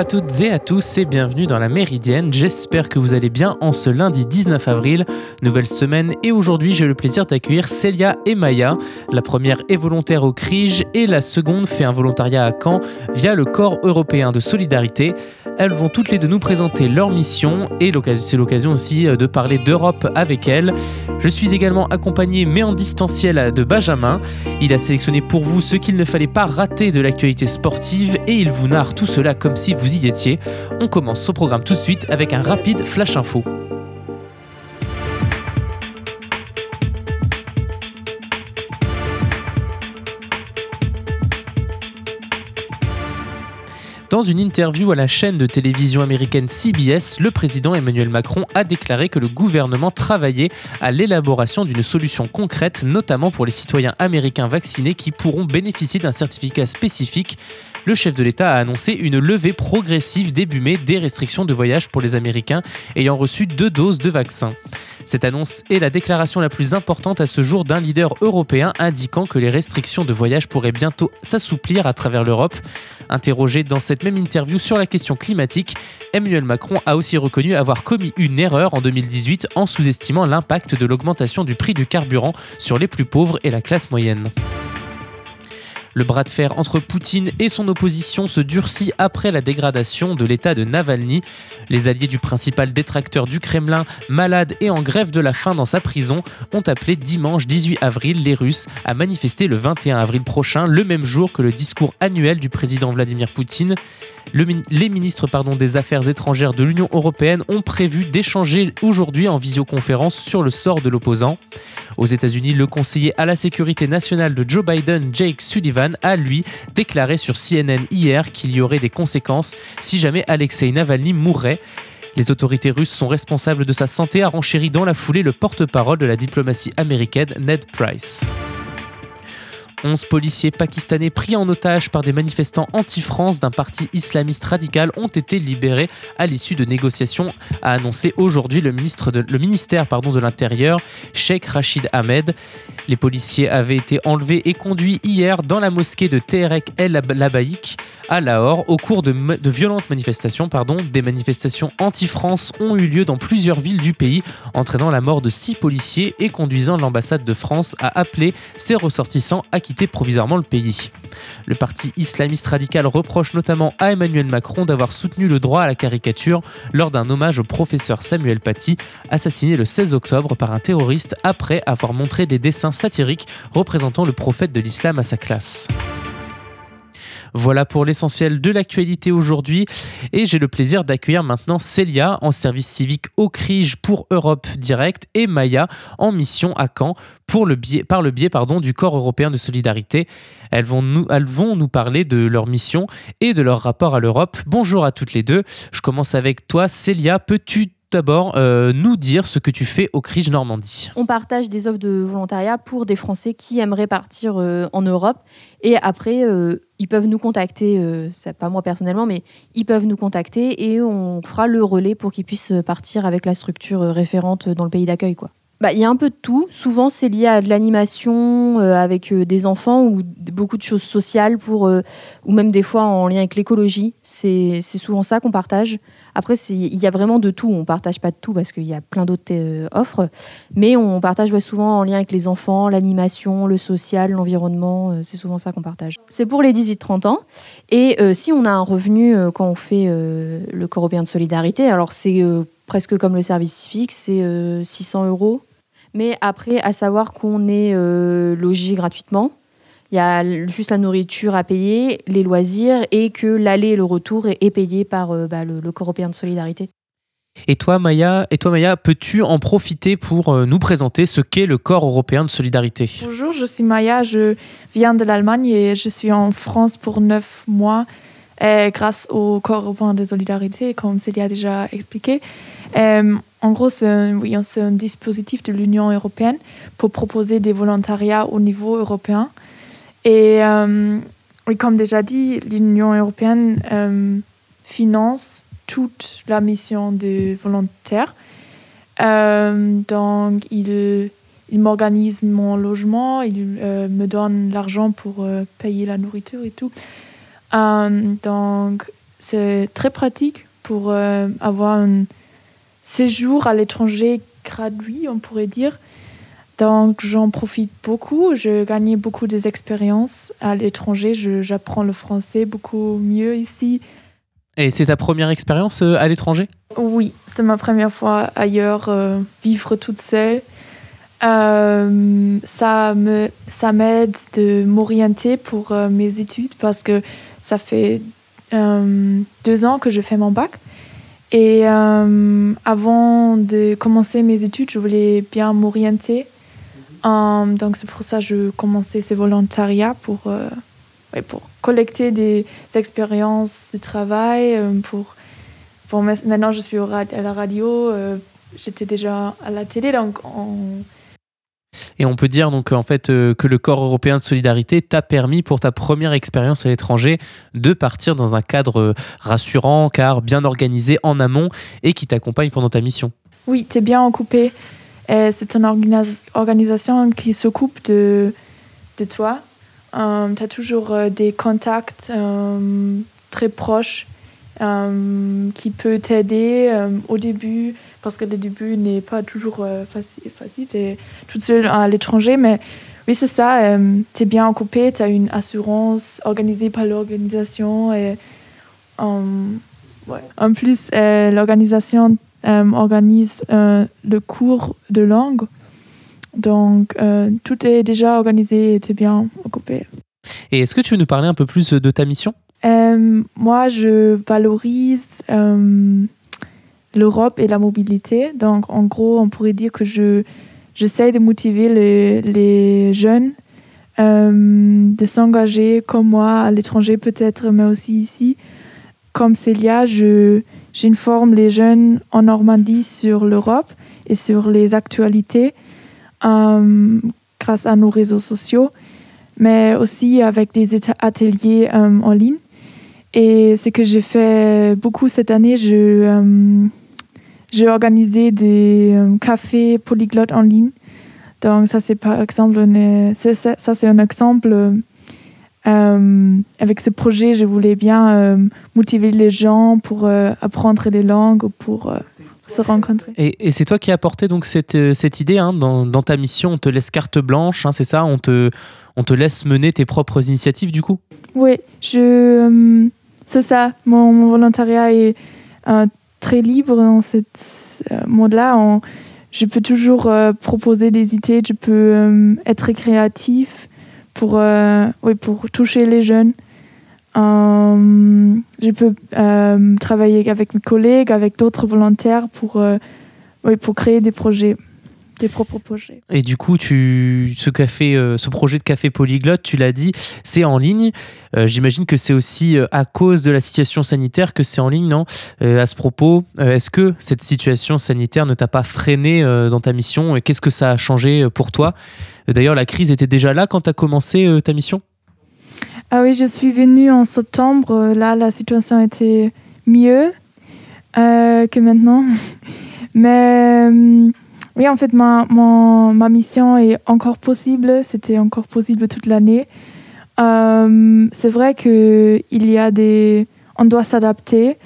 À toutes et à tous et bienvenue dans la Méridienne. J'espère que vous allez bien en ce lundi 19 avril, nouvelle semaine et aujourd'hui j'ai le plaisir d'accueillir Célia et Maya. La première est volontaire au CRIGE et la seconde fait un volontariat à Caen via le Corps européen de solidarité. Elles vont toutes les deux nous présenter leur mission et c'est l'occasion aussi euh, de parler d'Europe avec elles. Je suis également accompagné mais en distanciel de Benjamin. Il a sélectionné pour vous ce qu'il ne fallait pas rater de l'actualité sportive et il vous narre tout cela comme si vous On commence ce programme tout de suite avec un rapide flash info. Dans une interview à la chaîne de télévision américaine CBS, le président Emmanuel Macron a déclaré que le gouvernement travaillait à l'élaboration d'une solution concrète, notamment pour les citoyens américains vaccinés qui pourront bénéficier d'un certificat spécifique le chef de l'État a annoncé une levée progressive début mai des restrictions de voyage pour les Américains ayant reçu deux doses de vaccin. Cette annonce est la déclaration la plus importante à ce jour d'un leader européen indiquant que les restrictions de voyage pourraient bientôt s'assouplir à travers l'Europe. Interrogé dans cette même interview sur la question climatique, Emmanuel Macron a aussi reconnu avoir commis une erreur en 2018 en sous-estimant l'impact de l'augmentation du prix du carburant sur les plus pauvres et la classe moyenne. Le bras de fer entre Poutine et son opposition se durcit après la dégradation de l'état de Navalny. Les alliés du principal détracteur du Kremlin, malade et en grève de la faim dans sa prison, ont appelé dimanche 18 avril les Russes à manifester le 21 avril prochain, le même jour que le discours annuel du président Vladimir Poutine les ministres des Affaires étrangères de l'Union européenne ont prévu d'échanger aujourd'hui en visioconférence sur le sort de l'opposant. Aux États-Unis, le conseiller à la sécurité nationale de Joe Biden, Jake Sullivan, a lui déclaré sur CNN hier qu'il y aurait des conséquences si jamais Alexei Navalny mourrait. Les autorités russes sont responsables de sa santé, a renchéri dans la foulée le porte-parole de la diplomatie américaine, Ned Price. 11 policiers pakistanais pris en otage par des manifestants anti-France d'un parti islamiste radical ont été libérés à l'issue de négociations, a annoncé aujourd'hui le, ministre le ministère pardon, de l'Intérieur, Sheikh Rachid Ahmed. Les policiers avaient été enlevés et conduits hier dans la mosquée de Teherek El Labaïk à Lahore au cours de, de violentes manifestations. Pardon. Des manifestations anti-France ont eu lieu dans plusieurs villes du pays, entraînant la mort de six policiers et conduisant l'ambassade de France à appeler ses ressortissants à quitter provisoirement le pays. Le parti islamiste radical reproche notamment à Emmanuel Macron d'avoir soutenu le droit à la caricature lors d'un hommage au professeur Samuel Paty, assassiné le 16 octobre par un terroriste après avoir montré des dessins satiriques représentant le prophète de l'islam à sa classe. Voilà pour l'essentiel de l'actualité aujourd'hui. Et j'ai le plaisir d'accueillir maintenant Célia en service civique au CRIGE pour Europe Direct et Maya en mission à Caen par le biais du Corps européen de solidarité. Elles vont, nous, elles vont nous parler de leur mission et de leur rapport à l'Europe. Bonjour à toutes les deux. Je commence avec toi. Célia, peux-tu d'abord euh, nous dire ce que tu fais au CRIGE Normandie On partage des offres de volontariat pour des Français qui aimeraient partir euh, en Europe. Et après, euh, ils peuvent nous contacter, pas moi personnellement, mais ils peuvent nous contacter et on fera le relais pour qu'ils puissent partir avec la structure référente dans le pays d'accueil. Bah, il y a un peu de tout. Souvent, c'est lié à de l'animation avec des enfants ou beaucoup de choses sociales pour, ou même des fois en lien avec l'écologie. C'est souvent ça qu'on partage. Après, il y a vraiment de tout. On partage pas de tout parce qu'il y a plein d'autres euh, offres, mais on partage souvent en lien avec les enfants, l'animation, le social, l'environnement. Euh, c'est souvent ça qu'on partage. C'est pour les 18-30 ans. Et euh, si on a un revenu quand on fait le Corps européen de solidarité, alors c'est presque comme le service civique, c'est 600 euros. Mais après, à savoir qu'on est logé gratuitement il y a juste la nourriture à payer, les loisirs et que l'aller et le retour est, payé par euh, bah, le, Corps européen de solidarité. Et toi, Maya, et toi, Maya, peux-tu en profiter pour euh, nous présenter ce qu'est le Corps européen de solidarité? Bonjour, je suis Maya, je viens de l'Allemagne et je suis en France pour neuf mois grâce au Corps européen de solidarité, comme Célia a déjà expliqué. Euh, en gros, c'est un, oui, un dispositif de l'Union européenne pour proposer des volontariats au niveau européen. Et euh, comme déjà dit, l'Union européenne euh, finance toute la mission des volontaires. Euh, donc, il, il m'organise mon logement, il me donne l'argent pour payer la nourriture et tout. donc, c'est très pratique pour avoir un séjour à l'étranger gratuit, on pourrait dire. Donc j'en profite beaucoup, je gagne beaucoup des expériences à l'étranger, j'apprends le français beaucoup mieux ici. Et c'est ta première expérience euh, à l'étranger? Oui, c'est ma première fois ailleurs, euh, vivre toute seule. Euh, ça me ça m'aide de m'orienter pour mes études parce que ça fait deux ans que je fais mon bac. Et avant de commencer mes études, je voulais bien m'orienter Um, donc c'est pour ça que je commençais ces volontariats pour, euh, pour collecter des expériences de travail. Euh, pour, pour maintenant, je suis à la radio, euh, j'étais déjà à la télé, donc Et on peut dire donc en fait que le corps européen de solidarité t'a permis pour ta première expérience à l'étranger de partir dans un cadre rassurant car bien organisé en amont et qui t'accompagne pendant ta mission. Oui, t'es bien occupé c'est une organisation qui s'occupe de, de toi. Euh, tu as toujours euh, des contacts euh, très proches qui peuvent t'aider au début, parce que le début n'est pas toujours facile. facile tu es toute seule à l'étranger, mais oui, c'est ça. tu es bien occupé, tu as une assurance organisée par l'organisation. Et, ouais. En plus, l'organisation euh, organise euh, le cours de langue. Donc, euh, tout est déjà organisé et tu bien occupé. Et est-ce que tu veux nous parler un peu plus de ta mission? Moi, je valorise l'Europe et la mobilité. Donc, en gros, on pourrait dire que je, j'essaie de motiver les, les jeunes de s'engager comme moi à l'étranger peut-être, mais aussi ici. Comme Célia, je, J'informe les jeunes en Normandie sur l'Europe et sur les actualités euh, grâce à nos réseaux sociaux, mais aussi avec des ateliers euh, en ligne. Et ce que j'ai fait beaucoup cette année, euh, j'ai organisé des cafés polyglottes en ligne. Donc ça c'est par exemple, ça c'est un exemple euh, avec ce projet, je voulais bien euh, motiver les gens pour euh, apprendre les langues, pour se rencontrer. Et, c'est toi qui as apporté donc cette, cette idée hein, dans, dans, ta mission. On te laisse carte blanche, hein, c'est ça on te, on te laisse mener tes propres initiatives du coup? Oui, je, c'est ça. Mon, volontariat est très libre dans ce monde-là. Je peux toujours proposer des idées, je peux être créatif pour, euh, pour toucher les jeunes. Euh, je peux euh, travailler avec mes collègues, avec d'autres volontaires pour créer des projets propres projets. Et du coup, tu, ce, café, ce projet de café polyglotte, tu l'as dit, c'est en ligne. J'imagine que c'est aussi à cause de la situation sanitaire que c'est en ligne, non? À ce propos, est-ce que cette situation sanitaire ne t'a pas freiné dans ta mission? Et Qu'est-ce que ça a changé pour toi? D'ailleurs, la crise était déjà là quand tu as commencé euh, ta mission? Ah oui, je suis venue en septembre. Là, la situation était mieux euh, que maintenant. Mais euh, oui, en fait, ma, ma, mission est encore possible. C'était encore possible toute l'année. c'est vrai qu'il y a des... On doit s'adapter.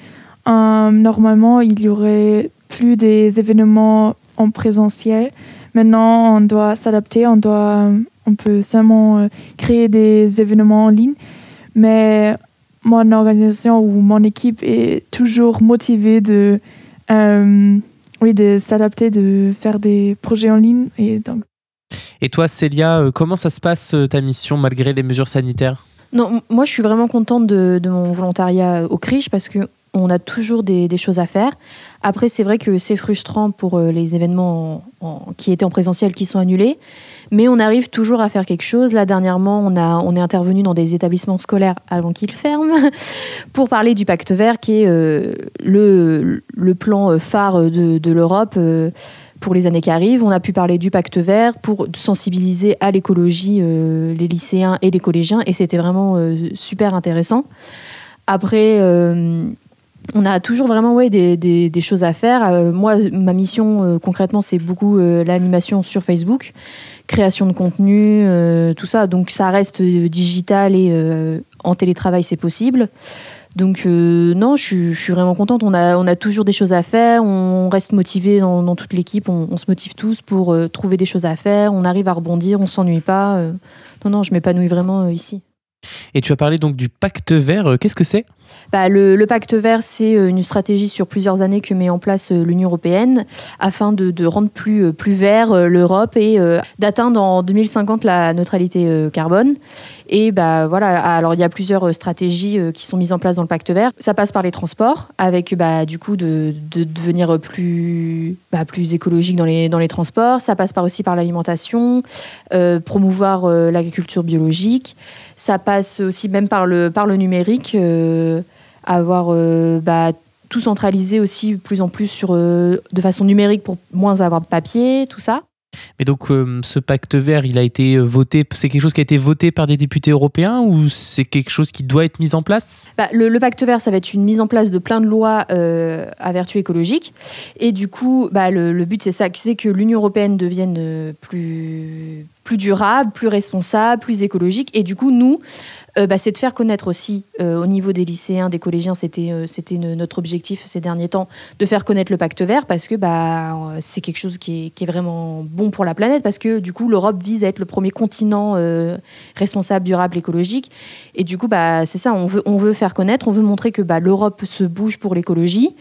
normalement, il y aurait plus des événements en présentiel. Maintenant, on doit s'adapter, on, doit, on peut seulement euh, créer des événements en ligne. Mais mon organisation ou mon équipe est toujours motivée de, euh, oui, de s'adapter, de faire des projets en ligne. Et, donc... et toi, Célia, euh, comment ça se passe ta mission malgré les mesures sanitaires? Non, moi je suis vraiment contente de, de mon volontariat au CRIJ parce que on a toujours des, choses à faire. Après, c'est vrai que c'est frustrant pour euh, les événements qui étaient en présentiel qui sont annulés, mais on arrive toujours à faire quelque chose. Là, dernièrement, on, est intervenu dans des établissements scolaires avant qu'ils ferment pour parler du pacte vert, qui est euh, le, plan phare de, l'Europe. Euh, pour les années qui arrivent, on a pu parler du pacte vert pour sensibiliser à l'écologie les lycéens et les collégiens, et c'était vraiment super intéressant. Après, on a toujours vraiment ouais, des, choses à faire. Euh, moi, ma mission euh, concrètement, c'est beaucoup euh, l'animation sur Facebook, création de contenu, tout ça. Donc ça reste digital et en télétravail, c'est possible. Donc non, je, suis vraiment contente. On a, on a toujours des choses à faire. On reste motivé dans, toute l'équipe. On, se motive tous pour trouver des choses à faire. On arrive à rebondir. On s'ennuie pas. non, non, je m'épanouis vraiment ici. Et tu as parlé donc du pacte vert. Qu'est-ce que c'est? Bah, le, pacte vert, c'est euh, une stratégie sur plusieurs années que met en place euh, l'Union européenne afin de, rendre plus, plus vert l'Europe et d'atteindre en 2050 la neutralité carbone. Et bah voilà, alors il y a plusieurs stratégies qui sont mises en place dans le pacte vert. Ça passe par les transports, avec bah, du coup de, devenir plus, plus écologique dans les, dans les transports. Ça passe aussi par l'alimentation, promouvoir l'agriculture biologique. Ça passe aussi même par le, par le numérique, euh, avoir euh, bah, tout centralisé aussi plus en plus sur, euh, de façon numérique pour moins avoir de papier, tout ça. Mais donc, ce pacte vert, il a été voté, c'est quelque chose qui a été voté par des députés européens ou c'est quelque chose qui doit être mis en place? Bah, le, pacte vert, ça va être une mise en place de plein de lois à vertu écologique. Et du coup, bah, le, le but, c'est ça, c'est que l'Union européenne devienne plus, plus durable, plus responsable, plus écologique. Et du coup, nous, euh, bah, c'est de faire connaître aussi euh, au niveau des lycéens, des collégiens, c'était euh, c'était notre objectif ces derniers temps, de faire connaître le pacte vert parce que bah, c'est quelque chose qui est, vraiment bon pour la planète parce que du coup l'Europe vise à être le premier continent responsable, durable, écologique. Et du coup, bah, c'est ça, on veut, on veut faire connaître, on veut montrer que l'Europe se bouge pour l'écologie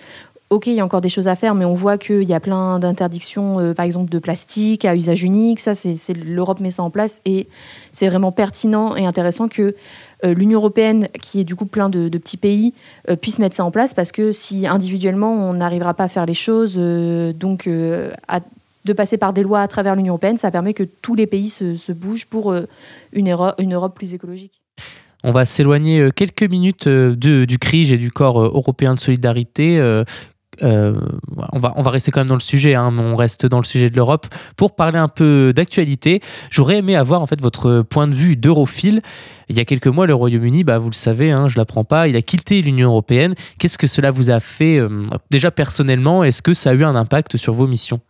ok, il y a encore des choses à faire, mais on voit qu'il y a plein d'interdictions, par exemple de plastique à usage unique. Ça, c'est l'Europe met ça en place et c'est vraiment pertinent et intéressant que l'Union européenne, qui est du coup plein de, petits pays, euh, puisse mettre ça en place parce que si individuellement on n'arrivera pas à faire les choses, donc de passer par des lois à travers l'Union européenne, ça permet que tous les pays se, bougent pour une, Europe plus écologique. On va s'éloigner quelques minutes du CRIG et du corps européen de solidarité. Euh, on, va, on va rester quand même dans le sujet, hein, mais on reste dans le sujet de l'Europe pour parler un peu d'actualité. J'aurais aimé avoir en fait votre point de vue d'europhile. Il y a quelques mois, le Royaume-Uni, bah, vous le savez, hein, je l'apprends pas, il a quitté l'Union européenne. Qu'est-ce que cela vous a fait euh, déjà personnellement Est-ce que ça a eu un impact sur vos missions?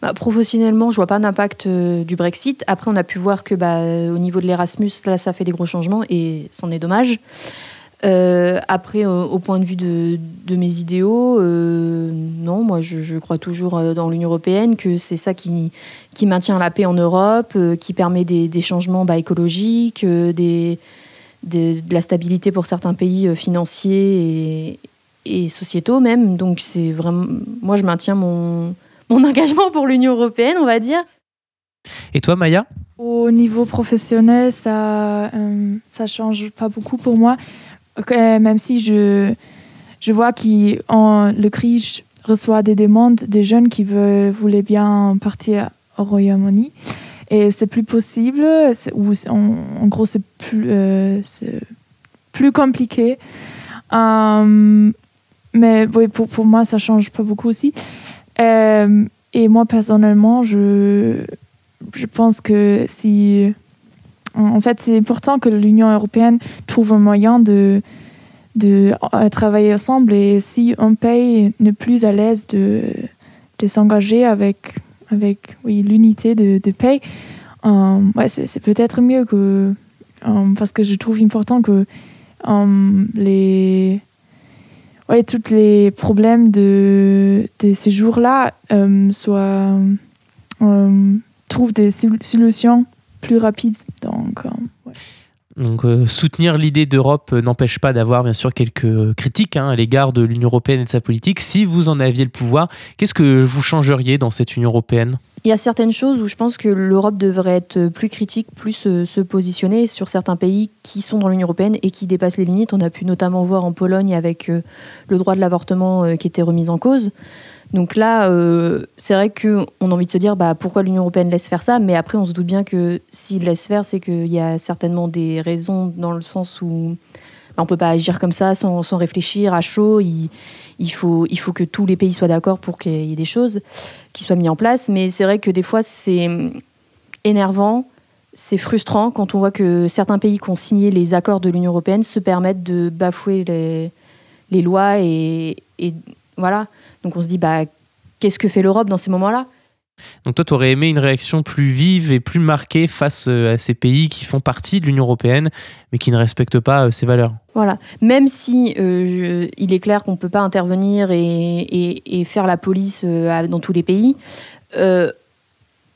Bah, professionnellement, je vois pas d'impact euh, du Brexit. Après, on a pu voir que bah, au niveau de l'Erasmus, là, ça fait des gros changements et c'en est dommage. Euh, après, au point de vue de, mes idéaux, euh, non, moi je, crois toujours euh, dans l'Union européenne, que c'est ça qui, qui maintient la paix en Europe, qui permet des, changements bah, écologiques, des, de la stabilité pour certains pays financiers et, et sociétaux même. Donc c'est vraiment, moi je maintiens mon, mon engagement pour l'Union européenne, on va dire. Et toi, Maya? Au niveau professionnel, ça, ça change pas beaucoup pour moi même si je, je vois que le CRIJ reçoit des demandes de jeunes qui veulent, voulaient bien partir au Royaume-Uni. Et c'est plus possible, ou en, gros, c'est plus, euh, plus compliqué. Euh, mais oui, pour, pour moi, ça change pas beaucoup aussi. Euh, et moi, personnellement, je, je pense que si en fait, c'est important que l'Union européenne trouve un moyen de, de euh, travailler ensemble et si un pays n'est plus à l'aise de, de s'engager avec, avec oui, l'unité de, de pays, euh, ouais, c'est peut-être mieux que. Euh, parce que je trouve important que les. Ouais, tous les problèmes de, de ces jours-là soient. trouvent des solutions plus rapide. Donc, euh, Donc euh, soutenir l'idée d'Europe euh, n'empêche pas d'avoir bien sûr quelques critiques hein, à l'égard de l'Union européenne et de sa politique. Si vous en aviez le pouvoir, qu'est-ce que vous changeriez dans cette Union européenne? Il y a certaines choses où je pense que l'Europe devrait être plus critique, plus se positionner sur certains pays qui sont dans l'Union européenne et qui dépassent les limites. On a pu notamment voir en Pologne avec le droit de l'avortement qui était remis en cause. Donc là, euh, c'est vrai qu'on a envie de se dire bah, pourquoi l'Union européenne laisse faire ça, mais après on se doute bien que s'il laisse faire, c'est qu'il y a certainement des raisons dans le sens où bah, on ne peut pas agir comme ça sans, réfléchir à chaud. Il, faut, que tous les pays soient d'accord pour qu'il y ait des choses qui soient mises en place. Mais c'est vrai que des fois, c'est énervant, c'est frustrant quand on voit que certains pays qui ont signé les accords de l'Union européenne se permettent de bafouer les, lois et voilà. Donc on se dit, bah, qu'est-ce que fait l'Europe dans ces moments-là? Donc toi, tu aurais aimé une réaction plus vive et plus marquée face euh, à ces pays qui font partie de l'Union européenne, mais qui ne respectent pas euh, ces valeurs? Voilà. Même si euh, il est clair qu'on ne peut pas intervenir et, faire la police dans tous les pays,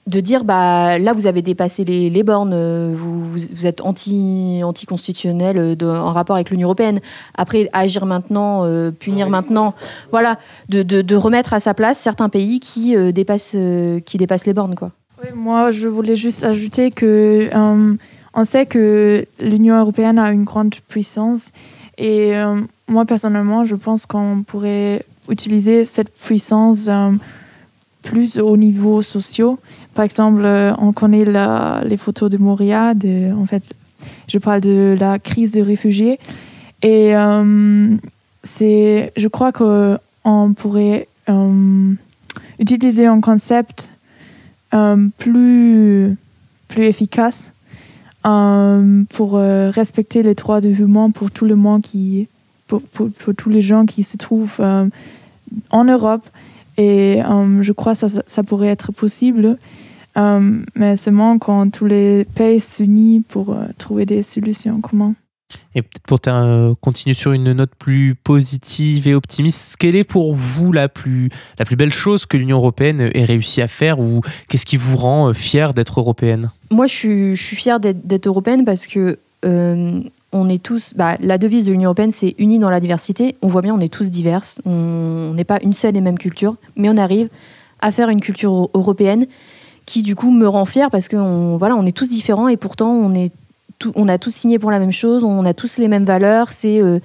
de dire bah là vous avez dépassé les, bornes, euh, vous, vous, êtes anti anticonstitutionnel euh, en rapport avec l'Union européenne. Après agir maintenant, euh, punir maintenant, voilà, de, de, remettre à sa place certains pays qui dépassent qui dépassent les bornes quoi. Oui, moi je voulais juste ajouter que on sait que l'Union européenne a une grande puissance et moi personnellement je pense qu'on pourrait utiliser cette puissance plus au niveau social par exemple, euh, on connaît les photos de Moria. en fait, je parle de la crise des réfugiés. Et euh, je crois qu'on pourrait euh, utiliser un concept plus, plus efficace pour respecter les droits de l'humain pour tout le monde qui, pour, tous les gens qui se trouvent en Europe. Et je crois que ça, ça pourrait être possible. Euh, mais seulement quand tous les pays s'unissent pour euh, trouver des solutions communes. Et peut-être pour euh, continuer sur une note plus positive et optimiste, quelle est pour vous la plus, la plus belle chose que l'Union européenne ait réussi à faire ou qu'est-ce qui vous rend fier d'être européenne? Moi, je suis, je suis fière d'être européenne parce que on est tous. Bah, la devise de l'Union européenne, c'est unis dans la diversité. On voit bien, on est tous divers. On n'est pas une seule et même culture, mais on arrive à faire une culture européenne qui du coup me rend fière parce que voilà, on est tous différents et pourtant on, est on a tous signé pour la même chose, on a tous les mêmes valeurs, c'est euh,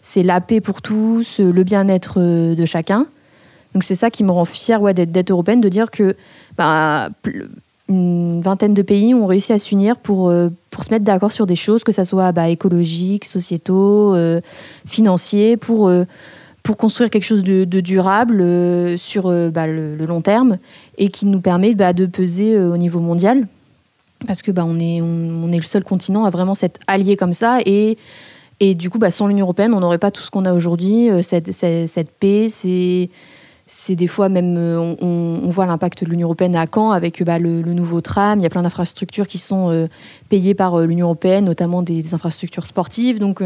c'est la paix pour tous, euh, le bien-être euh, de chacun. Donc c'est ça qui me rend fière ouais, d'être européenne, de dire que bah, une vingtaine de pays ont réussi à s'unir pour, pour se mettre d'accord sur des choses, que ce soit bah, écologiques, sociétaux, financiers, pour pour construire quelque chose de, durable euh, sur euh, bah, le, long terme et qui nous permet bah, de peser euh, au niveau mondial. Parce que bah, on, est, le seul continent à vraiment s'être allié comme ça. Et, du coup, sans l'Union européenne, on n'aurait pas tout ce qu'on a aujourd'hui, cette, paix, c'est des fois même, euh, on, voit l'impact de l'Union européenne à Caen avec bah, le, nouveau tram. Il y a plein d'infrastructures qui sont euh, payées par euh, l'Union européenne, notamment des, infrastructures sportives. Donc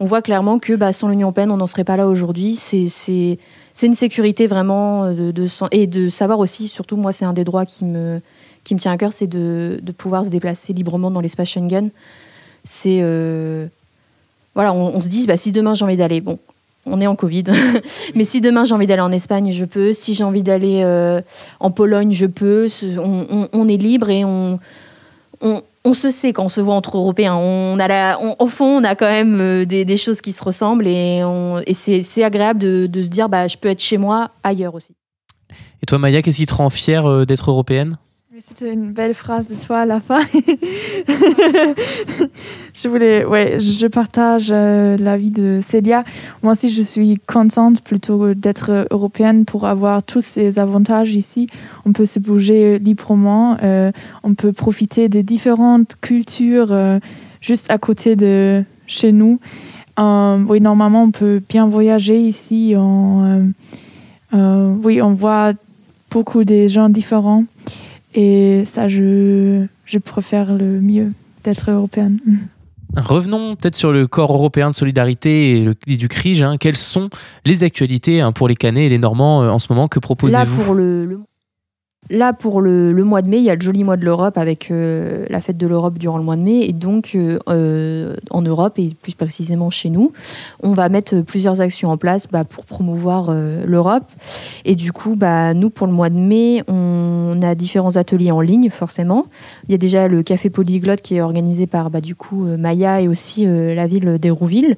on voit clairement que bah, sans l'Union européenne, on n'en serait pas là aujourd'hui. C'est une sécurité vraiment de, et de savoir aussi, surtout moi, c'est un des droits qui me, tient à cœur, c'est de, de, pouvoir se déplacer librement dans l'espace Schengen. C'est voilà, on, se dit, bah, si demain j'ai envie d'aller, bon, on est en Covid. Mais si demain j'ai envie d'aller en Espagne, je peux. Si j'ai envie d'aller euh, en Pologne, je peux. On, est libre et on, se sait quand on se voit entre Européens. On au fond, on a quand même euh, des, choses qui se ressemblent et, et c'est agréable de, de, se dire bah, je peux être chez moi ailleurs aussi. Et toi, Maya, qu'est-ce qui te rend fière euh, d'être européenne? C'était une belle phrase de toi à la fin. je voulais, ouais, je partage euh, l'avis de Célia. Moi aussi, je suis contente plutôt d'être européenne pour avoir tous ces avantages ici. On peut se bouger librement, euh, on peut profiter des différentes cultures euh, juste à côté de chez nous. oui, normalement, on peut bien voyager ici. Oui, on voit beaucoup de gens différents. Et ça, je, je préfère le mieux d'être européenne. Revenons peut-être sur le corps européen de solidarité et, le, du CRIJ. Hein. Quelles sont les actualités hein, pour les Canets et les Normands euh, en ce moment? Que proposez-vous? Pour le Là, pour le, mois de mai, il y a le joli mois de l'Europe avec euh, la fête de l'Europe durant le mois de mai. Et donc, euh, euh, en Europe, et plus précisément chez nous, on va mettre plusieurs actions en place bah, pour promouvoir l'Europe. Et du coup, bah, nous, pour le mois de mai, on a différents ateliers en ligne, forcément. Il y a déjà le Café Polyglotte qui est organisé par, bah, du coup, Maya et aussi la ville d'Hérouville,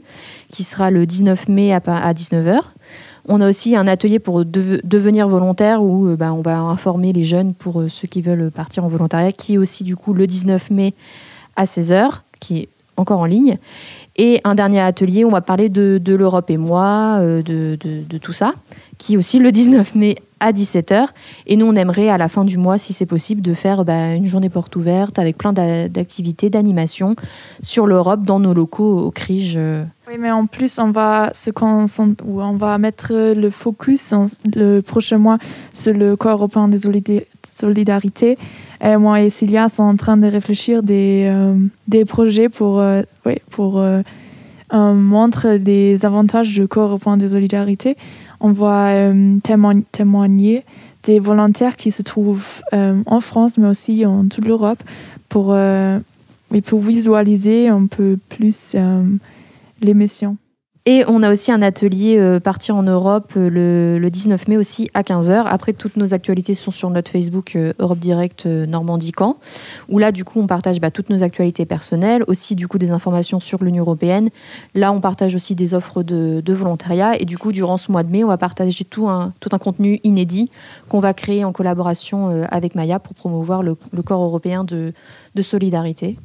qui sera le 19 mai à, à 19h. On a aussi un atelier pour devenir volontaire où euh, bah, on va informer les jeunes pour euh, ceux qui veulent partir en volontariat, qui est aussi du coup le 19 mai à 16h, qui est encore en ligne. Et un dernier atelier, on va parler de, l'Europe et moi, euh, de, tout ça, qui est aussi le 19 mai à 17h. Et nous, on aimerait à la fin du mois, si c'est possible, de faire bah, une journée porte ouverte avec plein d'activités, d'animations sur l'Europe dans nos locaux au CRIGE. Oui, mais en plus, on va, on va mettre le focus le prochain mois sur le corps européen de solidarité. Moi et Cilia sont en train de réfléchir des, euh, des projets pour, euh, pour euh, montrer des avantages du corps européen de solidarité on va euh, témoigner des volontaires qui se trouvent euh, en France, mais aussi en toute l'Europe, pour, euh, pour visualiser un peu plus les missions. Et on a aussi un atelier euh, Partir en Europe euh, le, 19 mai aussi à 15h. Après, toutes nos actualités sont sur notre Facebook euh, Europe Direct Normandie Camp, où là, du coup, on partage bah, toutes nos actualités personnelles, aussi du coup des informations sur l'Union européenne. Là, on partage aussi des offres de, volontariat. Et du coup, durant ce mois de mai, on va partager tout un contenu inédit qu'on va créer en collaboration avec Maya pour promouvoir le, corps européen de solidarité.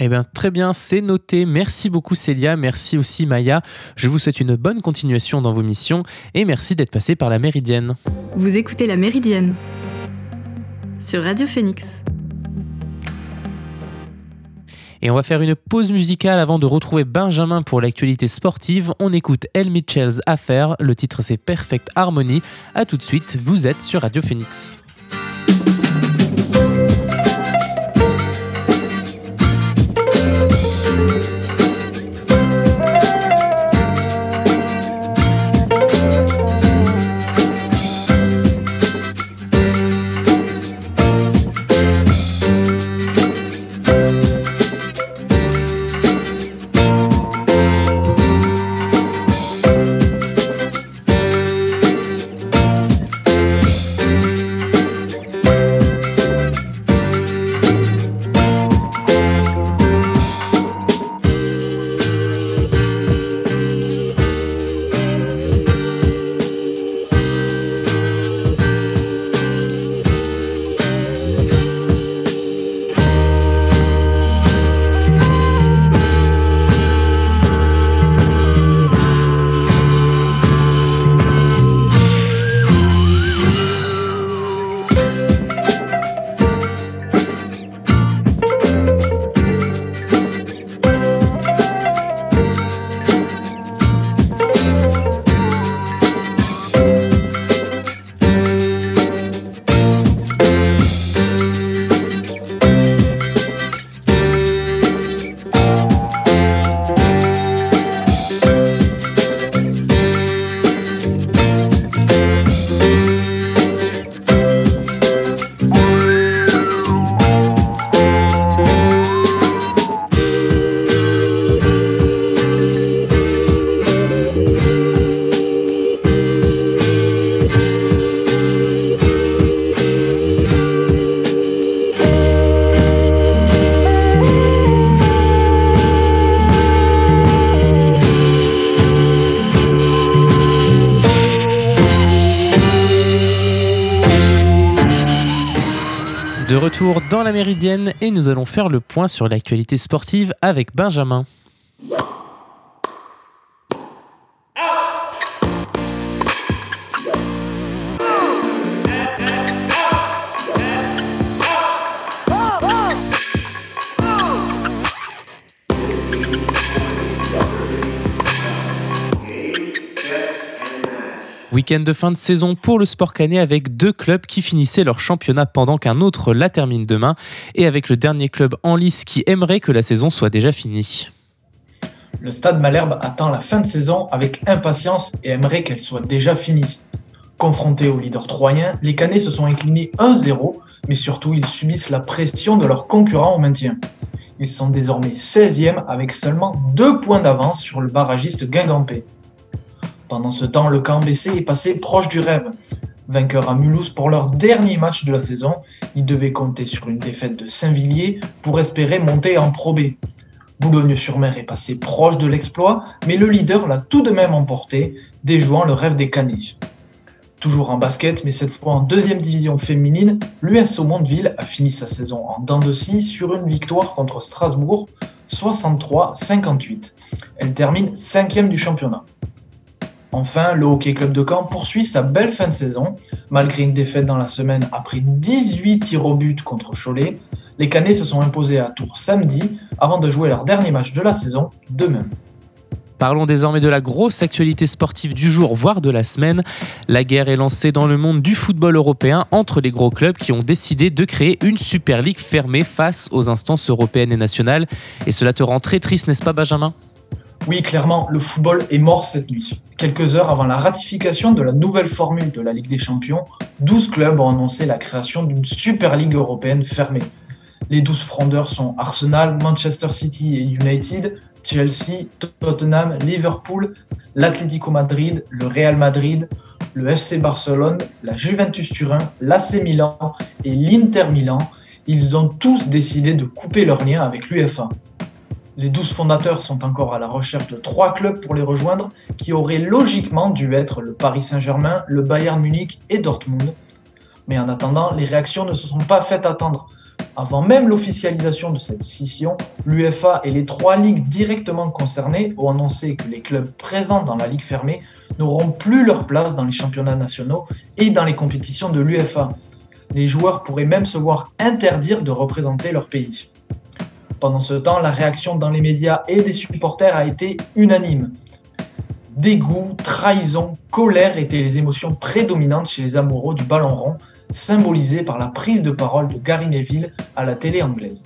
Eh bien, très bien, c'est noté. Merci beaucoup Célia, merci aussi Maya. Je vous souhaite une bonne continuation dans vos missions et merci d'être passé par la Méridienne. Vous écoutez la Méridienne sur Radio Phoenix. Et on va faire une pause musicale avant de retrouver Benjamin pour l'actualité sportive. On écoute El Mitchell's Affair. Le titre c'est Perfect Harmony. A tout de suite, vous êtes sur Radio Phoenix. Dans la Méridienne et nous allons faire le point sur l'actualité sportive avec Benjamin. Week-end de fin de saison pour le sport canet avec deux clubs qui finissaient leur championnat pendant qu'un autre la termine demain et avec le dernier club en lice qui aimerait que la saison soit déjà finie. Le Stade Malherbe attend la fin de saison avec impatience et aimerait qu'elle soit déjà finie. Confrontés au leader troyen, les Canets se sont inclinés 1-0, mais surtout ils subissent la pression de leurs concurrents au maintien. Ils sont désormais 16e avec seulement 2 points d'avance sur le barragiste Guingampé. Pendant ce temps, le camp BC est passé proche du rêve. Vainqueur à Mulhouse pour leur dernier match de la saison, ils devaient compter sur une défaite de Saint-Villiers pour espérer monter en Pro B. Boulogne-sur-Mer est passé proche de l'exploit, mais le leader l'a tout de même emporté, déjouant le rêve des Canets. Toujours en basket, mais cette fois en deuxième division féminine, l'US Mondeville a fini sa saison en dents de scie sur une victoire contre Strasbourg, 63-58. Elle termine cinquième du championnat. Enfin, le Hockey Club de Caen poursuit sa belle fin de saison. Malgré une défaite dans la semaine après 18 tirs au but contre Cholet, les Canets se sont imposés à Tours samedi avant de jouer leur dernier match de la saison demain. Parlons désormais de la grosse actualité sportive du jour, voire de la semaine. La guerre est lancée dans le monde du football européen entre les gros clubs qui ont décidé de créer une Super League fermée face aux instances européennes et nationales. Et cela te rend très triste, n'est-ce pas Benjamin? Oui, clairement, le football est mort cette nuit. Quelques heures avant la ratification de la nouvelle formule de la Ligue des Champions, 12 clubs ont annoncé la création d'une Super Ligue européenne fermée. Les 12 frondeurs sont Arsenal, Manchester City et United, Chelsea, Tottenham, Liverpool, l'Atlético Madrid, le Real Madrid, le FC Barcelone, la Juventus Turin, l'AC Milan et l'Inter Milan. Ils ont tous décidé de couper leur lien avec l'UFA. Les 12 fondateurs sont encore à la recherche de trois clubs pour les rejoindre, qui auraient logiquement dû être le Paris Saint-Germain, le Bayern Munich et Dortmund. Mais en attendant, les réactions ne se sont pas faites attendre. Avant même l'officialisation de cette scission, l'UFA et les trois ligues directement concernées ont annoncé que les clubs présents dans la ligue fermée n'auront plus leur place dans les championnats nationaux et dans les compétitions de l'UFA. Les joueurs pourraient même se voir interdire de représenter leur pays. Pendant ce temps, la réaction dans les médias et des supporters a été unanime. Dégoût, trahison, colère étaient les émotions prédominantes chez les amoureux du ballon rond, symbolisées par la prise de parole de Gary Neville à la télé anglaise.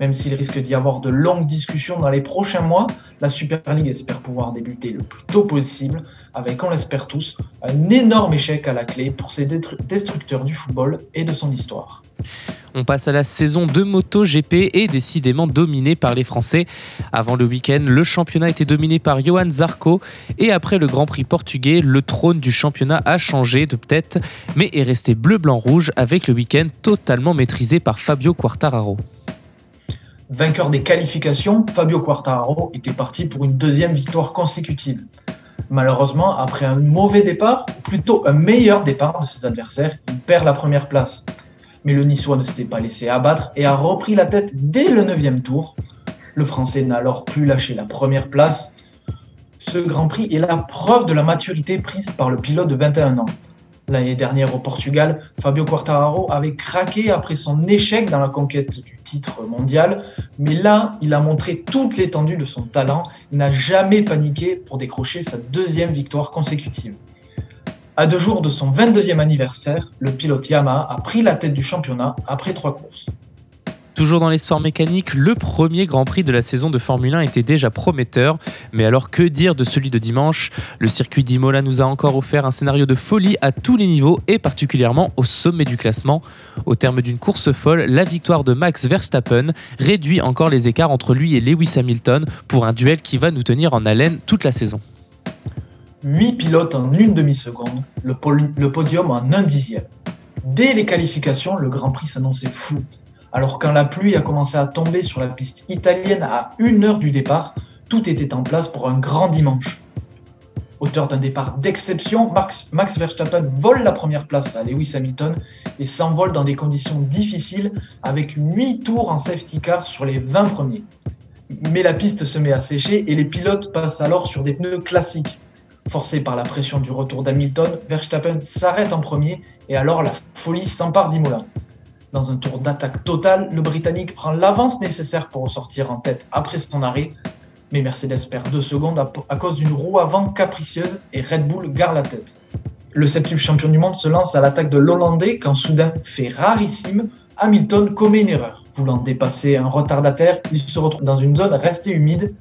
Même s'il risque d'y avoir de longues discussions dans les prochains mois, la Super League espère pouvoir débuter le plus tôt possible, avec, on l'espère tous, un énorme échec à la clé pour ces destructeurs du football et de son histoire. On passe à la saison de MotoGP et décidément dominée par les Français. Avant le week-end, le championnat était dominé par Johan Zarco et après le Grand Prix portugais, le trône du championnat a changé de tête mais est resté bleu-blanc-rouge avec le week-end totalement maîtrisé par Fabio Quartararo. Vainqueur des qualifications, Fabio Quartararo était parti pour une deuxième victoire consécutive. Malheureusement, après un mauvais départ, plutôt un meilleur départ de ses adversaires, il perd la première place mais le Niçois ne s'était pas laissé abattre et a repris la tête dès le 9 tour. Le Français n'a alors plus lâché la première place. Ce Grand Prix est la preuve de la maturité prise par le pilote de 21 ans. L'année dernière au Portugal, Fabio Quartararo avait craqué après son échec dans la conquête du titre mondial, mais là, il a montré toute l'étendue de son talent, il n'a jamais paniqué pour décrocher sa deuxième victoire consécutive. À deux jours de son 22e anniversaire, le pilote Yamaha a pris la tête du championnat après trois courses. Toujours dans les sports mécaniques, le premier Grand Prix de la saison de Formule 1 était déjà prometteur. Mais alors que dire de celui de dimanche? Le circuit d'Imola nous a encore offert un scénario de folie à tous les niveaux et particulièrement au sommet du classement. Au terme d'une course folle, la victoire de Max Verstappen réduit encore les écarts entre lui et Lewis Hamilton pour un duel qui va nous tenir en haleine toute la saison. 8 pilotes en une demi-seconde, le, podium en un dixième. Dès les qualifications, le Grand Prix s'annonçait fou. Alors quand la pluie a commencé à tomber sur la piste italienne à une heure du départ, tout était en place pour un grand dimanche. Auteur d'un départ d'exception, Max Verstappen vole la première place à Lewis Hamilton et s'envole dans des conditions difficiles avec 8 tours en safety car sur les 20 premiers. Mais la piste se met à sécher et les pilotes passent alors sur des pneus classiques. Forcé par la pression du retour d'Hamilton, Verstappen s'arrête en premier et alors la folie s'empare d'Imola. Dans un tour d'attaque total, le Britannique prend l'avance nécessaire pour ressortir en tête après son arrêt, mais Mercedes perd deux secondes à, cause d'une roue avant capricieuse et Red Bull garde la tête. Le septième champion du monde se lance à l'attaque de l'Hollandais quand soudain, fait rarissime, Hamilton commet une erreur. Voulant dépasser un retardataire, il se retrouve dans une zone restée humide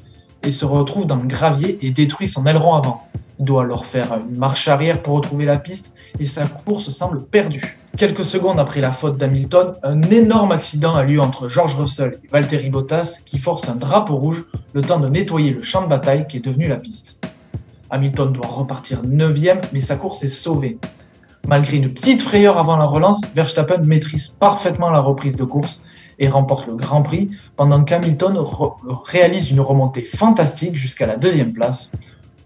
et se retrouve dans le gravier et détruit son aileron avant. Il doit alors faire une marche arrière pour retrouver la piste et sa course semble perdue. Quelques secondes après la faute d'Hamilton, un énorme accident a lieu entre George Russell et Valtteri Bottas qui force un drapeau rouge le temps de nettoyer le champ de bataille qui est devenu la piste. Hamilton doit repartir 9ème mais sa course est sauvée. Malgré une petite frayeur avant la relance, Verstappen maîtrise parfaitement la reprise de course et remporte le Grand Prix pendant qu'Hamilton réalise une remontée fantastique jusqu'à la deuxième place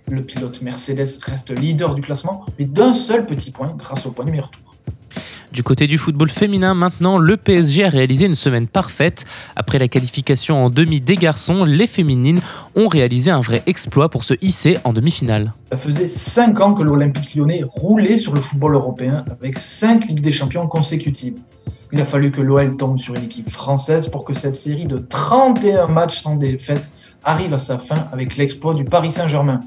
le pilote Mercedes reste leader du classement, mais d'un seul petit point grâce au point numéro tour. Du côté du football féminin, maintenant, le PSG a réalisé une semaine parfaite. Après la qualification en demi des garçons, les féminines ont réalisé un vrai exploit pour se hisser en demi-finale. Ça faisait 5 ans que l'Olympique lyonnais roulait sur le football européen avec 5 Ligues des Champions consécutives. Il a fallu que l'OL tombe sur une équipe française pour que cette série de 31 matchs sans défaite arrive à sa fin avec l'exploit du Paris Saint-Germain.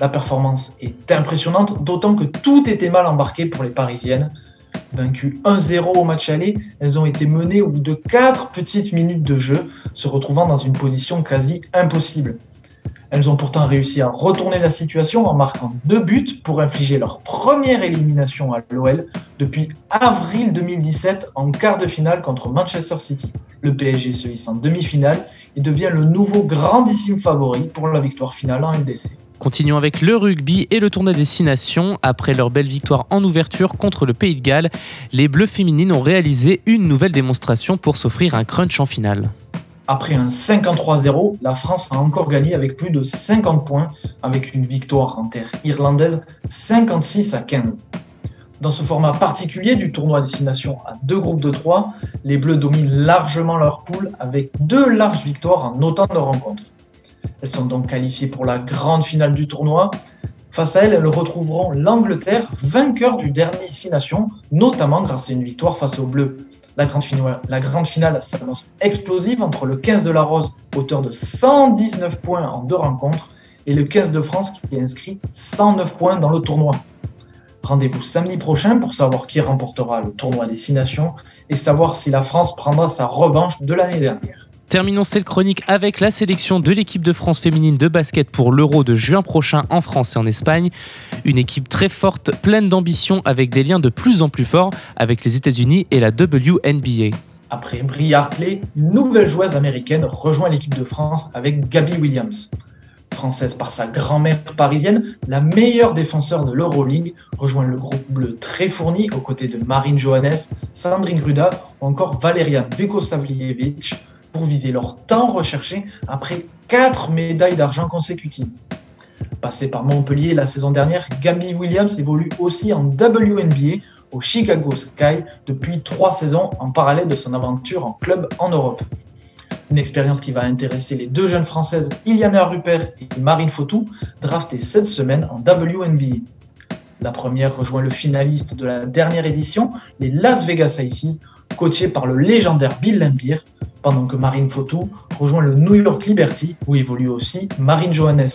La performance est impressionnante, d'autant que tout était mal embarqué pour les Parisiennes. Vaincues 1-0 au match aller, elles ont été menées au bout de 4 petites minutes de jeu, se retrouvant dans une position quasi impossible. Elles ont pourtant réussi à retourner la situation en marquant deux buts pour infliger leur première élimination à l'OL depuis avril 2017 en quart de finale contre Manchester City. Le PSG se hisse en demi-finale et devient le nouveau grandissime favori pour la victoire finale en LDC. Continuons avec le rugby et le tournoi destination. Après leur belle victoire en ouverture contre le Pays de Galles, les Bleus féminines ont réalisé une nouvelle démonstration pour s'offrir un crunch en finale. Après un 53-0, la France a encore gagné avec plus de 50 points, avec une victoire en terre irlandaise 56 à 15. Dans ce format particulier du tournoi destination à deux groupes de trois, les Bleus dominent largement leur poule avec deux larges victoires en autant de rencontres. Elles sont donc qualifiées pour la grande finale du tournoi. Face à elles, elles retrouveront l'Angleterre, vainqueur du dernier Six Nations, notamment grâce à une victoire face aux Bleus. La grande finale, s'annonce explosive entre le 15 de la Rose, auteur de 119 points en deux rencontres, et le 15 de France qui est inscrit 109 points dans le tournoi. Rendez-vous samedi prochain pour savoir qui remportera le tournoi des Six Nations et savoir si la France prendra sa revanche de l'année dernière. Terminons cette chronique avec la sélection de l'équipe de France féminine de basket pour l'Euro de juin prochain en France et en Espagne. Une équipe très forte, pleine d'ambition, avec des liens de plus en plus forts avec les États-Unis et la WNBA. Après Brie Hartley, nouvelle joueuse américaine rejoint l'équipe de France avec Gabby Williams. Française par sa grand-mère parisienne, la meilleure défenseur de l'Euroleague rejoint le groupe bleu très fourni aux côtés de Marine Johannes, Sandrine Gruda ou encore Valeria Bekosavljevic pour viser leur temps recherché après 4 médailles d'argent consécutives. Passé par Montpellier la saison dernière, Gabby Williams évolue aussi en WNBA au Chicago Sky depuis 3 saisons en parallèle de son aventure en club en Europe. Une expérience qui va intéresser les deux jeunes françaises Iliana Rupert et Marine Fautou, draftées cette semaine en WNBA. La première rejoint le finaliste de la dernière édition, les Las Vegas Aces, coachés par le légendaire Bill Lambier, pendant que Marine Fautou rejoint le New York Liberty, où évolue aussi Marine Johannes.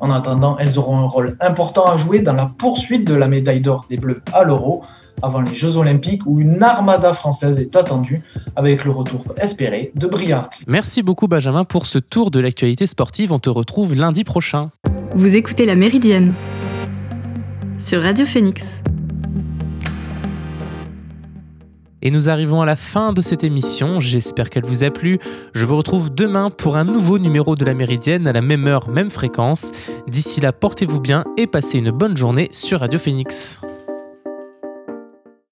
En attendant, elles auront un rôle important à jouer dans la poursuite de la médaille d'or des Bleus à l'Euro, avant les Jeux Olympiques où une armada française est attendue avec le retour espéré de Briard. Merci beaucoup Benjamin pour ce tour de l'actualité sportive. On te retrouve lundi prochain. Vous écoutez La Méridienne sur Radio Phoenix. Et nous arrivons à la fin de cette émission, j'espère qu'elle vous a plu. Je vous retrouve demain pour un nouveau numéro de la Méridienne à la même heure, même fréquence. D'ici là, portez-vous bien et passez une bonne journée sur Radio Phoenix.